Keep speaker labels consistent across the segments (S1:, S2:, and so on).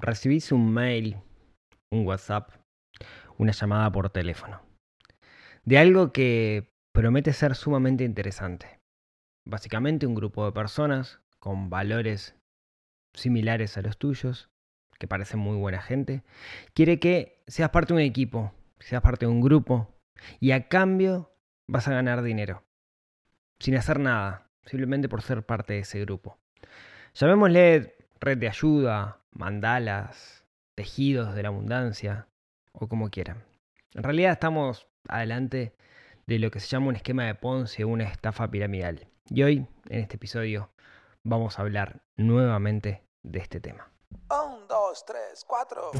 S1: recibís un mail, un WhatsApp, una llamada por teléfono, de algo que promete ser sumamente interesante. Básicamente un grupo de personas con valores similares a los tuyos, que parecen muy buena gente, quiere que seas parte de un equipo, seas parte de un grupo, y a cambio vas a ganar dinero, sin hacer nada, simplemente por ser parte de ese grupo. Llamémosle red de ayuda, mandalas, tejidos de la abundancia o como quieran. En realidad estamos adelante de lo que se llama un esquema de Ponce o una estafa piramidal. Y hoy, en este episodio, vamos a hablar nuevamente de este tema.
S2: Un, dos, tres, cuatro.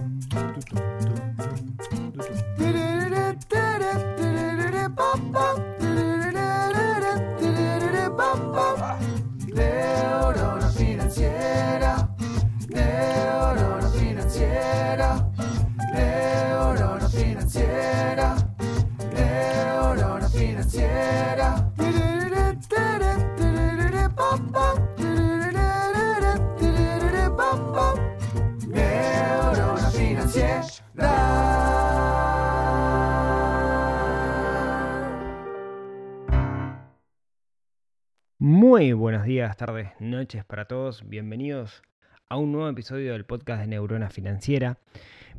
S1: Muy buenos días, tardes, noches para todos. Bienvenidos a un nuevo episodio del podcast de Neurona Financiera.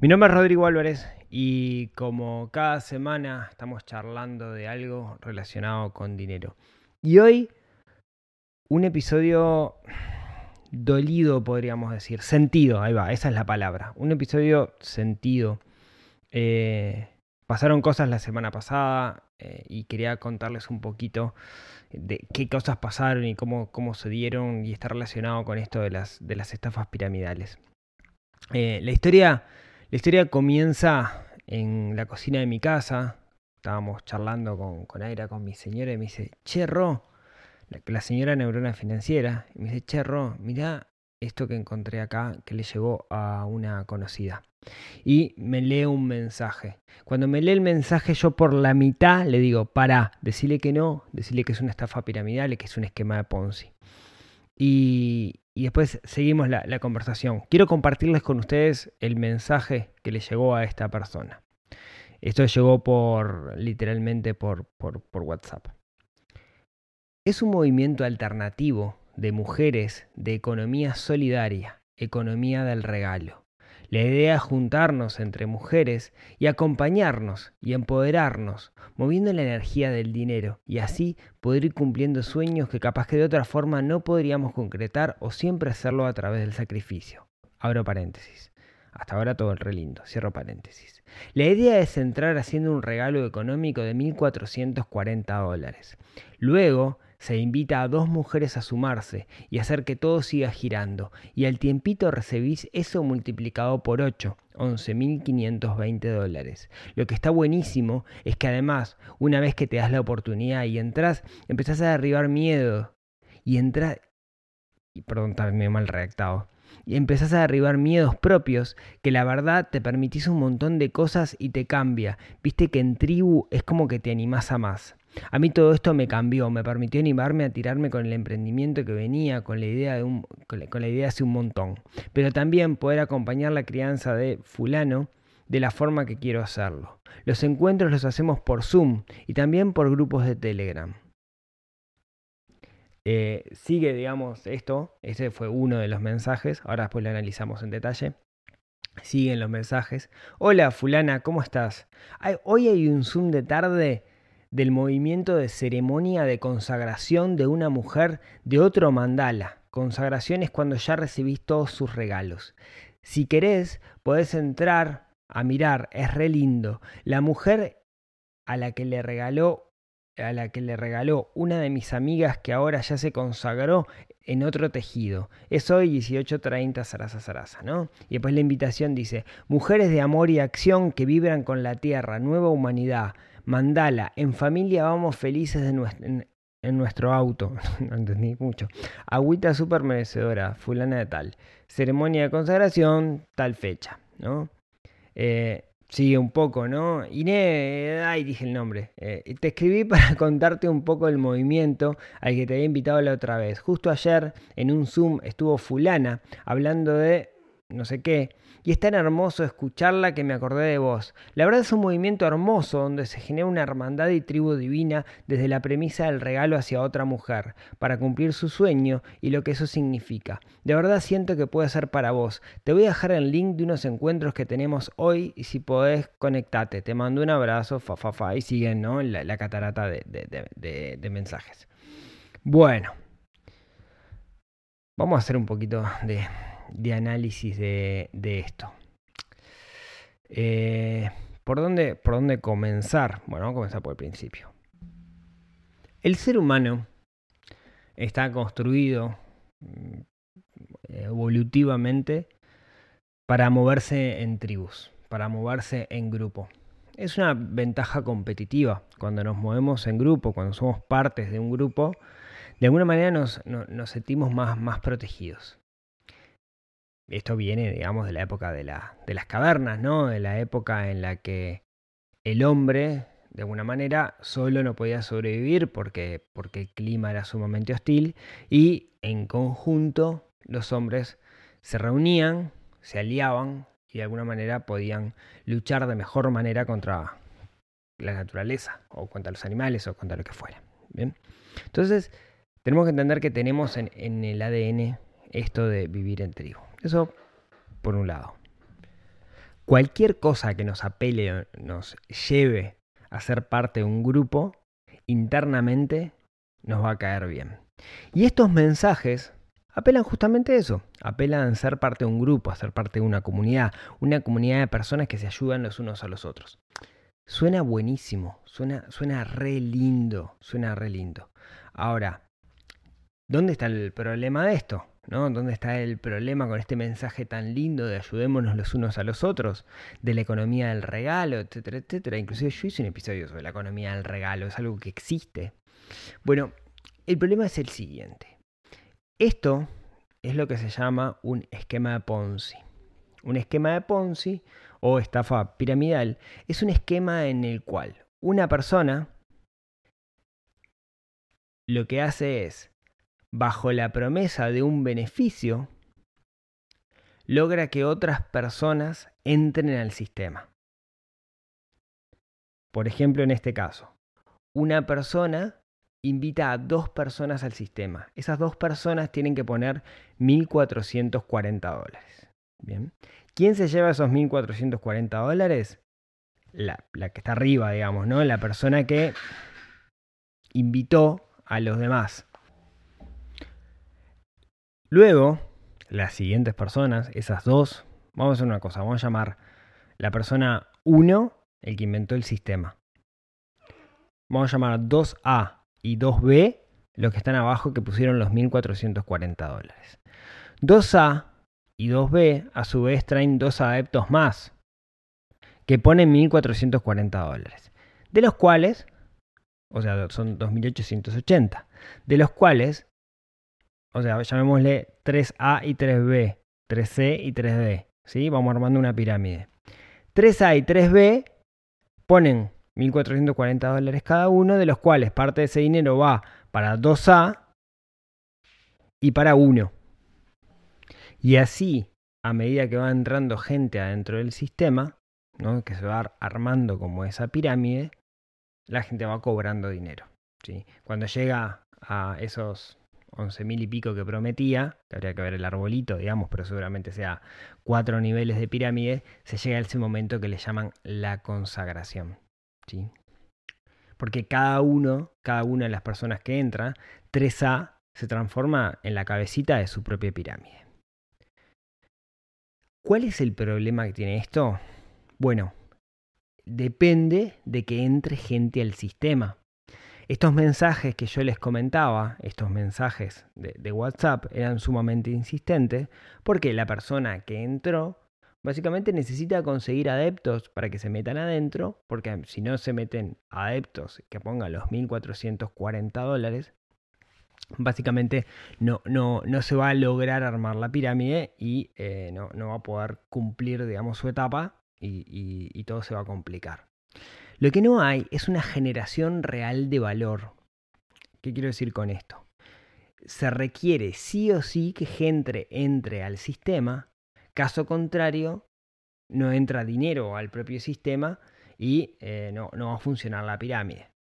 S1: Mi nombre es Rodrigo Álvarez y como cada semana estamos charlando de algo relacionado con dinero. Y hoy un episodio dolido, podríamos decir. Sentido, ahí va, esa es la palabra. Un episodio sentido. Eh, pasaron cosas la semana pasada eh, y quería contarles un poquito de qué cosas pasaron y cómo, cómo se dieron y está relacionado con esto de las, de las estafas piramidales. Eh, la, historia, la historia comienza en la cocina de mi casa. Estábamos charlando con, con Aira, con mi señora, y me dice, Che, Ro, la, señora neurona financiera, y me dice, Che, Ro, mirá esto que encontré acá que le llegó a una conocida. Y me lee un mensaje. Cuando me lee el mensaje, yo por la mitad le digo, para, decirle que no, decirle que es una estafa piramidal que es un esquema de Ponzi. Y, y después seguimos la, la, conversación. Quiero compartirles con ustedes el mensaje que le llegó a esta persona. Esto llegó por, literalmente por, por, por WhatsApp. Es un movimiento alternativo de mujeres de economía solidaria, economía del regalo. La idea es juntarnos entre mujeres y acompañarnos y empoderarnos, moviendo la energía del dinero y así poder ir cumpliendo sueños que capaz que de otra forma no podríamos concretar o siempre hacerlo a través del sacrificio. Abro paréntesis. Hasta ahora todo el re lindo, cierro paréntesis. La idea es entrar haciendo un regalo económico de 1.440 dólares. Luego, se invita a dos mujeres a sumarse y hacer que todo siga girando, y al tiempito recibís eso multiplicado por 8, 11.520 dólares. Lo que está buenísimo es que además, una vez que te das la oportunidad y entras, empezás a derribar miedo, y entras... Y perdón, también mal redactado. Y empezás a derribar miedos propios que la verdad te permitís un montón de cosas y te cambia. Viste que en tribu es como que te animás a más. A mí todo esto me cambió, me permitió animarme a tirarme con el emprendimiento que venía, con la idea de un, con la, idea hace un montón. Pero también poder acompañar la crianza de fulano de la forma que quiero hacerlo. Los encuentros los hacemos por Zoom y también por grupos de Telegram. Eh, sigue, digamos, esto. Ese fue uno de los mensajes. Ahora después lo analizamos en detalle. Siguen los mensajes. Hola, fulana, ¿cómo estás? Hoy hay un Zoom de tarde del movimiento de ceremonia de consagración de una mujer de otro mandala. Consagración es cuando ya recibís todos sus regalos. Si querés, podés entrar a mirar, es re lindo. La mujer a la que le regaló a la que le regaló una de mis amigas que ahora ya se consagró en otro tejido. Es hoy 18.30 Sarasa Sarasa, ¿no? Y después la invitación dice, mujeres de amor y acción que vibran con la tierra, nueva humanidad, mandala, en familia vamos felices en, nuestro auto, no entendí mucho. Agüita súper merecedora, fulana de tal. Ceremonia de consagración, tal fecha, ¿no? Eh, sigue un poco, ¿no? Inés, ay, dije el nombre. Eh, te escribí para contarte un poco el movimiento al que te había invitado la otra vez. Justo ayer en un Zoom estuvo fulana hablando de no sé qué. Y es tan hermoso escucharla que me acordé de vos. La verdad es un movimiento hermoso donde se genera una hermandad y tribu divina desde la premisa del regalo hacia otra mujer, para cumplir su sueño y lo que eso significa. De verdad siento que puede ser para vos. Te voy a dejar el link de unos encuentros que tenemos hoy y si podés conectate. Te mando un abrazo, fa, fa, fa. Y siguen ¿no? la, catarata de mensajes. Bueno. Vamos a hacer un poquito de, análisis de, esto. Eh, ¿por, dónde, ¿Por dónde comenzar? Bueno, vamos a comenzar por el principio. El ser humano está construido mm, evolutivamente para moverse en tribus, para moverse en grupo. Es una ventaja competitiva. Cuando nos movemos en grupo, cuando somos partes de un grupo, de alguna manera nos, sentimos más, más, protegidos. Esto viene, digamos, de la época de, la, de las cavernas, ¿no? De la época en la que el hombre, de alguna manera, solo no podía sobrevivir porque, porque el clima era sumamente hostil y en conjunto los hombres se reunían, se aliaban y de alguna manera podían luchar de mejor manera contra la naturaleza o contra los animales o contra lo que fuera. ¿bien? Entonces, tenemos que entender que tenemos en, el ADN esto de vivir en tribu. Eso por un lado. Cualquier cosa que nos apele, nos lleve a ser parte de un grupo, internamente nos va a caer bien. Y estos mensajes apelan justamente a eso, apelan a ser parte de un grupo, a ser parte de una comunidad, una comunidad de personas que se ayudan los unos a los otros. Suena buenísimo, suena, suena re lindo, suena re lindo. Ahora, ¿Dónde está el problema de esto? ¿No? ¿Dónde está el problema con este mensaje tan lindo de ayudémonos los unos a los otros, de la economía del regalo, etcétera, etcétera? Inclusive yo hice un episodio sobre la economía del regalo, es algo que existe. Bueno, el problema es el siguiente. Esto es lo que se llama un esquema de Ponzi. Un esquema de Ponzi o estafa piramidal es un esquema en el cual una persona lo que hace es bajo la promesa de un beneficio, logra que otras personas entren al sistema. Por ejemplo, en este caso, una persona invita a dos personas al sistema. Esas dos personas tienen que poner 1.440 dólares. Bien. ¿Quién se lleva esos 1.440 dólares? La, la, que está arriba, digamos, ¿no? La persona que invitó a los demás. Luego, las siguientes personas, esas dos, vamos a hacer una cosa, vamos a llamar la persona 1 el que inventó el sistema. Vamos a llamar 2A y 2B los que están abajo que pusieron los 1.440 dólares. 2A y 2B a su vez traen dos adeptos más que ponen 1.440 dólares. De los cuales, o sea, son 2.880. De los cuales o sea, llamémosle 3A y 3B, 3C y 3D. ¿sí? Vamos armando una pirámide. 3A y 3B ponen 1.440 dólares cada uno, de los cuales parte de ese dinero va para 2A y para 1. Y así, a medida que va entrando gente adentro del sistema, ¿no? que se va armando como esa pirámide, la gente va cobrando dinero. ¿sí? Cuando llega a esos 11 mil y pico que prometía, que habría que ver el arbolito, digamos, pero seguramente sea cuatro niveles de pirámide, se llega a ese momento que le llaman la consagración. ¿sí? Porque cada uno, cada una de las personas que entra, 3A se transforma en la cabecita de su propia pirámide. ¿Cuál es el problema que tiene esto? Bueno, depende de que entre gente al sistema. Estos mensajes que yo les comentaba, estos mensajes de, WhatsApp, eran sumamente insistentes porque la persona que entró básicamente necesita conseguir adeptos para que se metan adentro, porque si no se meten adeptos que pongan los 1.440 dólares, básicamente no, no, no, se va a lograr armar la pirámide y eh, no, va a poder cumplir, digamos, su etapa y todo se va a complicar. Lo que no hay es una generación real de valor. ¿Qué quiero decir con esto? Se requiere sí o sí que gente entre al sistema Caso contrario, no entra dinero al propio sistema y eh, no, va a funcionar la pirámide.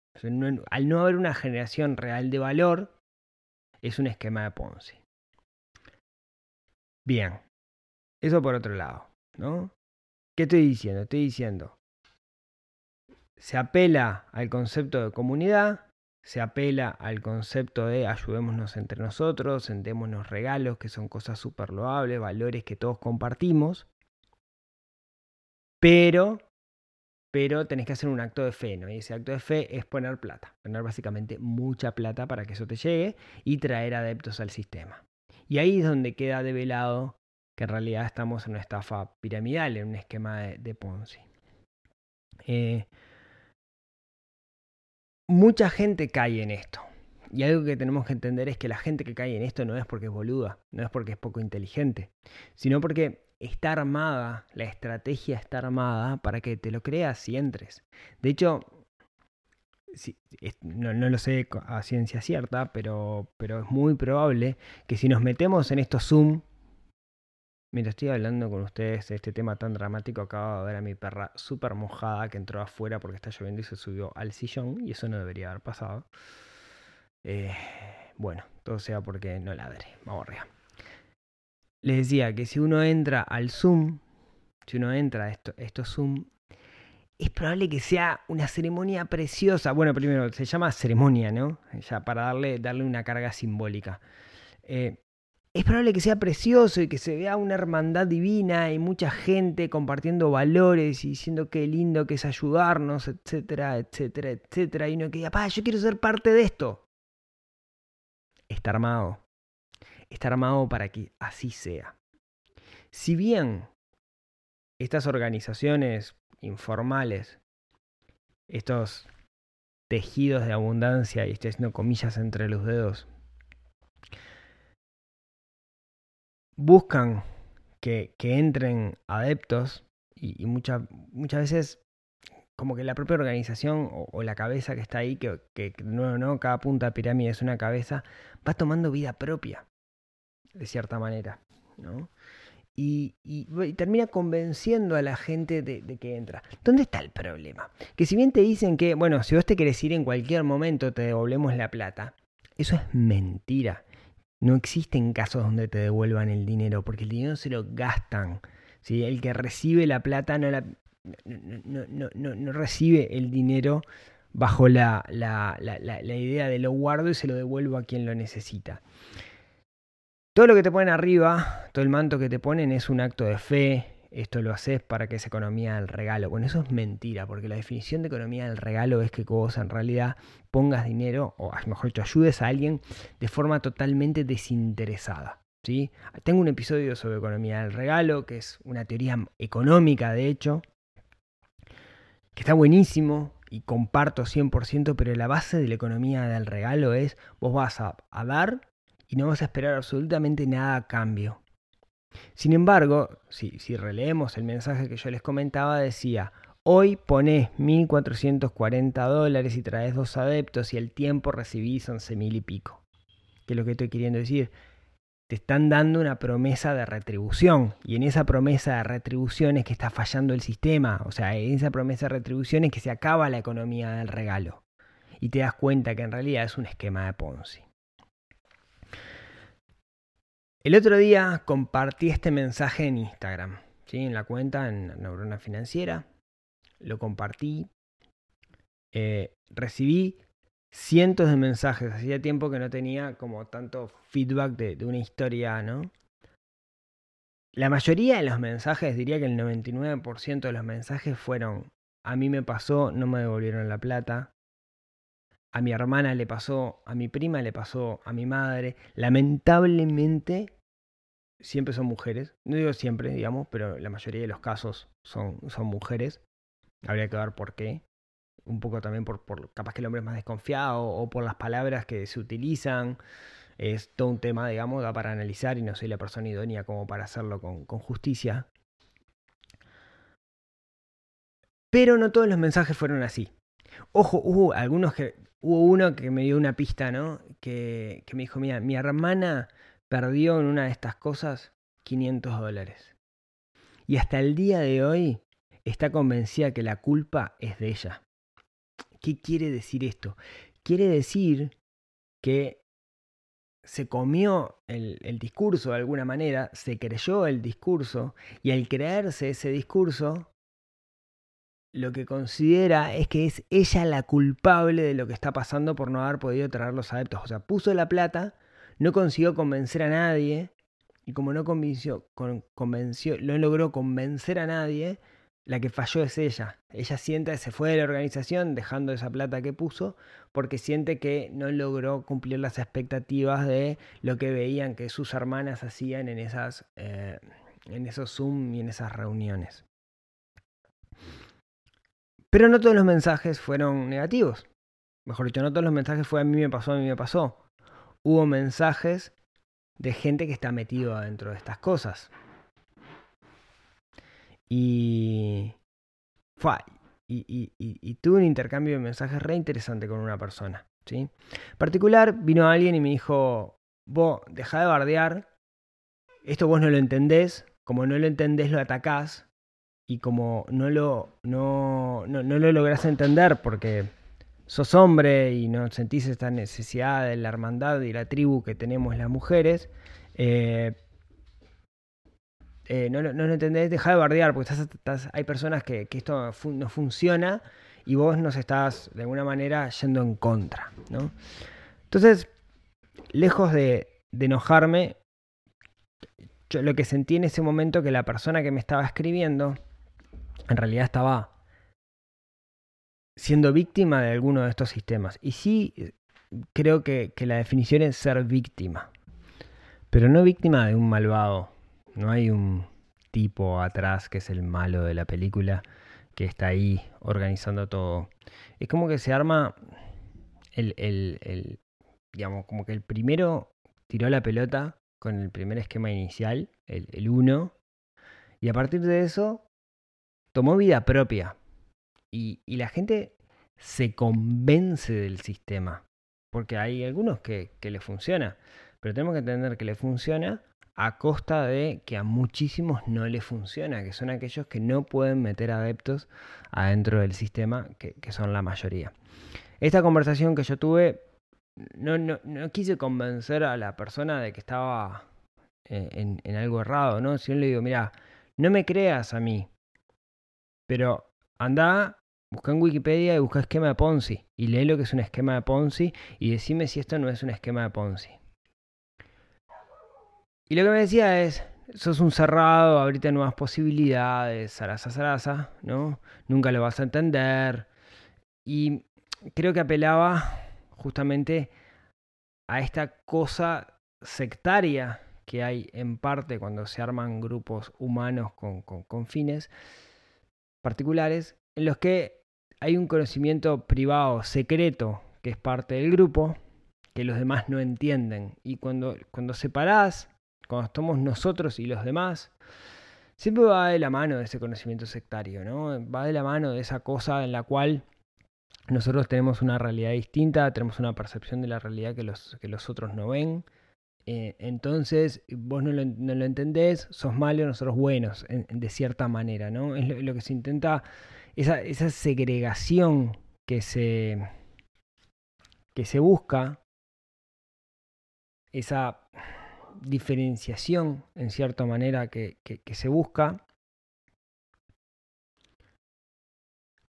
S1: Al no haber una generación real de valor, es un esquema de Ponzi. Bien, eso por otro lado, ¿no? ¿Qué estoy diciendo? Estoy diciendo, se apela al concepto de comunidad, se apela al concepto de ayudémonos entre nosotros, sentémonos regalos, que son cosas súper loables, valores que todos compartimos, pero, pero tenés que hacer un acto de fe, ¿no? Y ese acto de fe es poner plata, poner básicamente mucha plata para que eso te llegue y traer adeptos al sistema. Y ahí es donde queda develado que en realidad estamos en una estafa piramidal, en un esquema de, de Ponzi. Eh, mucha gente cae en esto. Y algo que tenemos que entender es que la gente que cae en esto no es porque es boluda, no es porque es poco inteligente, sino porque está armada, la estrategia está armada para que te lo creas y entres. De hecho, no, lo sé a ciencia cierta, pero, pero es muy probable que si nos metemos en estos Zoom, mientras estoy hablando con ustedes de este tema tan dramático, acabo de ver a mi perra súper mojada que entró afuera porque está lloviendo y se subió al sillón, y eso no debería haber pasado. Eh, bueno, todo sea porque no ladre. Vamos arriba. Les decía que si uno entra al Zoom, si uno entra a esto, estos Zoom, es probable que sea una ceremonia preciosa. Bueno, primero, se llama ceremonia, ¿no? Ya para darle, darle una carga simbólica. Eh, es probable que sea precioso y que se vea una hermandad divina y mucha gente compartiendo valores y diciendo qué lindo que es ayudarnos, etcétera, etcétera, etcétera. Y uno que diga, pa, yo quiero ser parte de esto. Está armado. Está armado para que así sea. Si bien estas organizaciones informales, estos tejidos de abundancia, y estoy haciendo comillas entre los dedos, buscan que, entren adeptos y, y mucha- muchas veces como que la propia organización o, la cabeza que está ahí, que, no, no, cada punta de pirámide es una cabeza, va tomando vida propia, de cierta manera, ¿no? Y termina convenciendo a la gente de, de que entra. ¿Dónde está el problema? Que si bien te dicen que, bueno, si vos te querés ir en cualquier momento, te devolvemos la plata, eso es mentira. No existen casos donde te devuelvan el dinero, porque el dinero se lo gastan. ¿sí? El que recibe la plata no, no, no- no- no- recibe el dinero bajo la- la- la idea de lo guardo y se lo devuelvo a quien lo necesita. Todo lo que te ponen arriba, todo el manto que te ponen es un acto de fe. Esto lo haces para que esa economía del regalo. Bueno, eso es mentira, porque la definición de economía del regalo es que vos en realidad pongas dinero, o mejor dicho, ayudes a alguien de forma totalmente desinteresada. ¿sí? Tengo un episodio sobre economía del regalo, que es una teoría económica, de hecho, que está buenísimo y comparto 100%, pero la base de la economía del regalo es vos vas a, a dar y no vas a esperar absolutamente nada a cambio. Sin embargo, si, releemos el mensaje que yo les comentaba, decía, hoy ponés 1.440 dólares y traes dos adeptos y el tiempo recibís 11.000 y pico. ¿Qué es lo que estoy queriendo decir? Te están dando una promesa de retribución y en esa promesa de retribución es que está fallando el sistema. O sea, en esa promesa de retribución es que se acaba la economía del regalo. Y te das cuenta que en realidad es un esquema de Ponzi. El otro día compartí este mensaje en Instagram, ¿sí? en la cuenta, en Neurona Financiera. Lo compartí. Eh, recibí cientos de mensajes. Hacía tiempo que no tenía como tanto feedback de, de una historia, ¿no? La mayoría de los mensajes, diría que el 99% de los mensajes fueron, a mí me pasó, no me devolvieron la plata, a mi hermana le pasó, a mi prima le pasó, a mi madre. Lamentablemente, siempre son mujeres. No digo siempre, digamos, pero la mayoría de los casos son, son mujeres. Habría que ver por qué. Un poco también por, capaz que el hombre es más desconfiado o por las palabras que se utilizan. Es todo un tema, digamos, da para analizar y no soy la persona idónea como para hacerlo con, con justicia. Pero no todos los mensajes fueron así. Ojo, hubo algunos que. Hubo uno que me dio una pista, ¿no? Que, que me dijo: Mira, mi hermana perdió en una de estas cosas 500 dólares. y hasta el día de hoy está convencida que la culpa es de ella. ¿Qué quiere decir esto? Quiere decir que se comió el, el, discurso de alguna manera, se creyó el discurso y al creerse ese discurso, lo que considera es que es ella la culpable de lo que está pasando por no haber podido traer los adeptos. O sea, puso la plata, no consiguió convencer a nadie y como no convenció, convenció, no logró convencer a nadie, la que falló es ella. Ella siente que se fue de la organización dejando esa plata que puso porque siente que no logró cumplir las expectativas de lo que veían que sus hermanas hacían en, esas, eh, en esos Zoom y en esas reuniones. Pero no todos los mensajes fueron negativos. Mejor dicho, no todos los mensajes fue a mí me pasó, a mí me pasó. Hubo mensajes de gente que está metido adentro de estas cosas. Y, y, y, tuve un intercambio de mensajes re interesante con una persona. ¿sí? En particular, vino alguien y me dijo, vos, deja de bardear, esto vos no lo entendés, como no lo entendés lo atacás, y como no lo, no, no, no lo lográs entender porque sos hombre y no sentís esta necesidad de la hermandad y la tribu que tenemos las mujeres, eh, eh, no, no, lo entendés, deja de bardear, porque estás, hay personas que, esto no funciona y vos nos estás de alguna manera yendo en contra. ¿no? Entonces, lejos de, de enojarme, yo lo que sentí en ese momento que la persona que me estaba escribiendo en realidad estaba siendo víctima de alguno de estos sistemas. Y sí creo que, la definición es ser víctima, pero no víctima de un malvado no hay un tipo atrás que es el malo de la película que está ahí organizando todo. Es como que se arma el, el, el digamos, como que el primero tiró la pelota con el primer esquema inicial, el 1, y a partir de eso tomó vida propia. Y, la gente se convence del sistema, porque hay algunos que, le funciona, pero tenemos que entender que le funciona a costa de que a muchísimos no le funciona, que son aquellos que no pueden meter adeptos adentro del sistema, que, son la mayoría. Esta conversación que yo tuve, no, no, no quise convencer a la persona de que estaba eh, en, en, algo errado, ¿no? Si yo le digo, mira, no me creas a mí, pero anda, busca en Wikipedia y busca esquema de Ponzi y lee lo que es un esquema de Ponzi y decime si esto no es un esquema de Ponzi. Y lo que me decía es, sos un cerrado, ahorita nuevas posibilidades, zaraza, zaraza, ¿no? Nunca lo vas a entender. Y creo que apelaba justamente a esta cosa sectaria que hay en parte cuando se arman grupos humanos con, con, con fines particulares, en los que hay un conocimiento privado, secreto, que es parte del grupo, que los demás no entienden. Y cuando, cuando separás cuando estamos nosotros y los demás, siempre va de la mano de ese conocimiento sectario, ¿no? Va de la mano de esa cosa en la cual nosotros tenemos una realidad distinta, tenemos una percepción de la realidad que los, que los otros no ven. Eh, entonces, vos no lo, entendés, sos malo, nosotros buenos, de cierta manera, ¿no? Es lo, que se intenta, esa, segregación que se, que se busca, esa diferenciación, en cierta manera, que, se busca,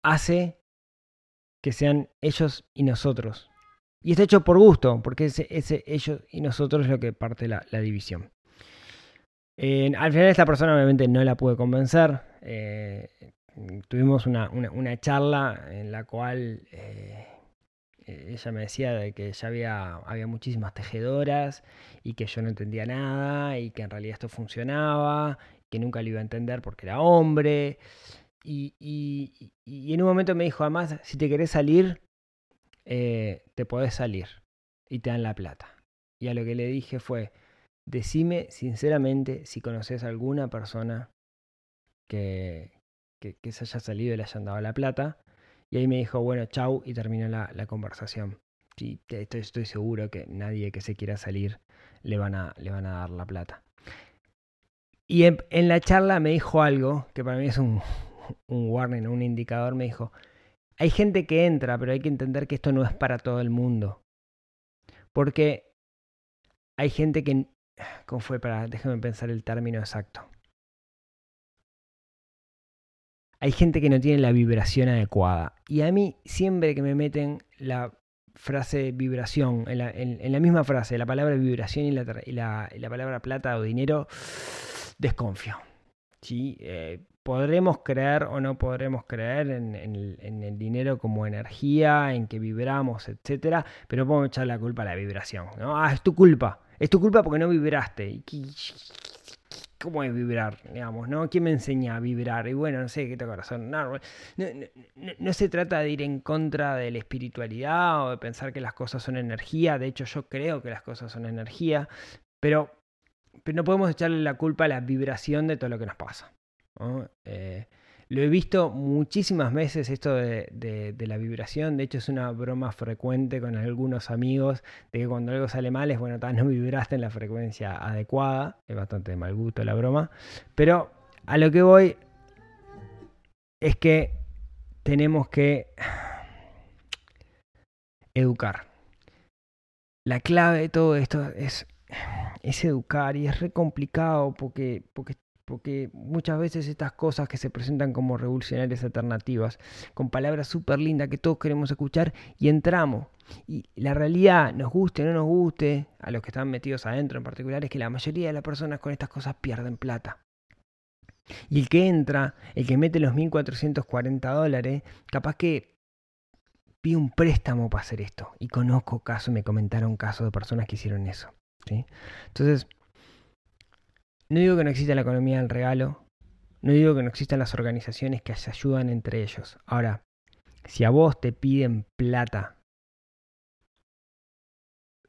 S1: hace que sean ellos y nosotros. Y está hecho por gusto, porque ese, ese ellos y nosotros es lo que parte la, división. al final esta persona obviamente no la pude convencer. Eh, tuvimos una, una, charla en la cual eh, eh, ella me decía de que ya había, había muchísimas tejedoras y que yo no entendía nada y que en realidad esto funcionaba, que nunca lo iba a entender porque era hombre. Y, y, y en un momento me dijo, además, si te querés salir, eh, te podés salir y te dan la plata. Y a lo que le dije fue, decime sinceramente si conoces a alguna persona que, que, se haya salido y le hayan dado la plata y ahí me dijo, bueno, chau, y terminó la, la conversación. Sí, estoy, estoy, seguro que nadie que se quiera salir le van, a, le van a dar la plata. Y en, en la charla me dijo algo que para mí es un, un warning, un indicador. Me dijo, hay gente que entra, pero hay que entender que esto no es para todo el mundo. Porque hay gente que... ¿Cómo fue? Para, déjame pensar el término exacto. Hay gente que no tiene la vibración adecuada. Y a mí, siempre que me meten la frase vibración, en la, misma frase, la palabra vibración y la, y la, y la palabra plata o dinero, desconfío. ¿sí? Eh, podremos creer o no podremos creer en, el, dinero como energía, en que vibramos, etcétera, pero podemos echar la culpa a la vibración. ¿no? Ah, es tu culpa. Es tu culpa porque no vibraste. ¿Cómo es vibrar? Digamos, ¿no? ¿Quién me enseña a vibrar? Y bueno, no sé qué te corazón. No, no, no, no, se trata de ir en contra de la espiritualidad o de pensar que las cosas son energía. De hecho, yo creo que las cosas son energía. Pero no podemos echarle la culpa a la vibración de todo lo que nos pasa. Eh, lo he visto muchísimas veces esto de, de, de, la vibración. De hecho, es una broma frecuente con algunos amigos de que cuando algo sale mal es bueno, tal, no vibraste en la frecuencia adecuada. Es bastante de mal gusto la broma. Pero a lo que voy es que tenemos que educar. La clave de todo esto es, es educar y es re complicado porque, porque porque muchas veces estas cosas que se presentan como revolucionarias alternativas, con palabras súper lindas que todos queremos escuchar, y entramos. Y la realidad, nos guste o no nos guste, a los que están metidos adentro en particular, es que la mayoría de las personas con estas cosas pierden plata. Y el que entra, el que mete los 1.440 dólares, capaz que pide un préstamo para hacer esto. Y conozco casos, me comentaron casos de personas que hicieron eso. ¿sí? Entonces, no digo que no exista la economía del regalo, no digo que no existan las organizaciones que se ayudan entre ellos. Ahora, si a vos te piden plata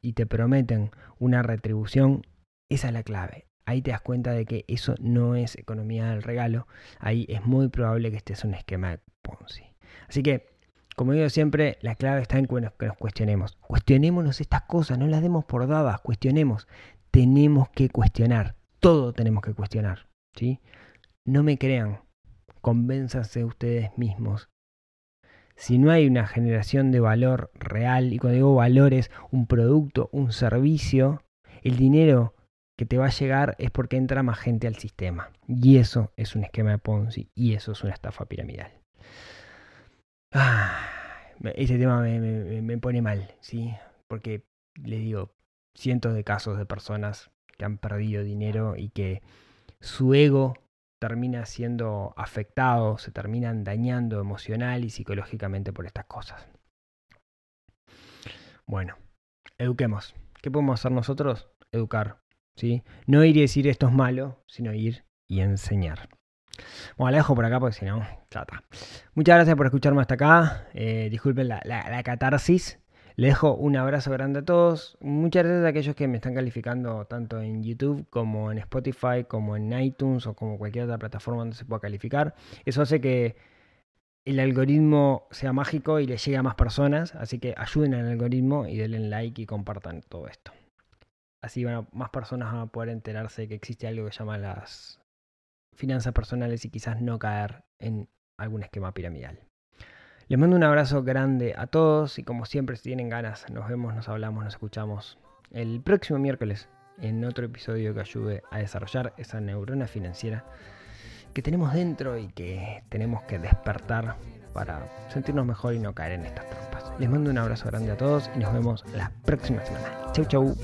S1: y te prometen una retribución, esa es la clave. Ahí te das cuenta de que eso no es economía del regalo. Ahí es muy probable que estés en un esquema de Ponzi. Así que, como digo siempre, la clave está en que nos cuestionemos. Cuestionémonos estas cosas, no las demos por dadas, cuestionemos. Tenemos que cuestionar todo tenemos que cuestionar. ¿sí? No me crean, convénzanse ustedes mismos. Si no hay una generación de valor real, y cuando digo valor es un producto, un servicio, el dinero que te va a llegar es porque entra más gente al sistema. Y eso es un esquema de Ponzi y eso es una estafa piramidal. Ah, ese tema me, me, me pone mal, ¿sí? Porque les digo, cientos de casos de personas que han perdido dinero y que su ego termina siendo afectado, se terminan dañando emocional y psicológicamente por estas cosas. Bueno, eduquemos. ¿Qué podemos hacer nosotros? Educar. ¿sí? No ir y decir esto es malo, sino ir y enseñar. Bueno, la dejo por acá porque si no, chata. Muchas gracias por escucharme hasta acá. Eh, disculpen la catarsis. Les dejo un abrazo grande a todos. Muchas gracias a aquellos que me están calificando tanto en YouTube como en Spotify, como en iTunes o como cualquier otra plataforma donde se pueda calificar. Eso hace que el algoritmo sea mágico y le llegue a más personas. Así que ayuden al algoritmo y denle like y compartan todo esto. Así van a, más personas van a poder enterarse que existe algo que se llama las finanzas personales y quizás no caer en algún esquema piramidal. Les mando un abrazo grande a todos y como siempre si tienen ganas nos vemos, nos hablamos, nos escuchamos el próximo miércoles en otro episodio que ayude a desarrollar esa neurona financiera que tenemos dentro y que tenemos que despertar para sentirnos mejor y no caer en estas trampas. Les mando un abrazo grande a todos y nos vemos la próxima semana. Chau chau.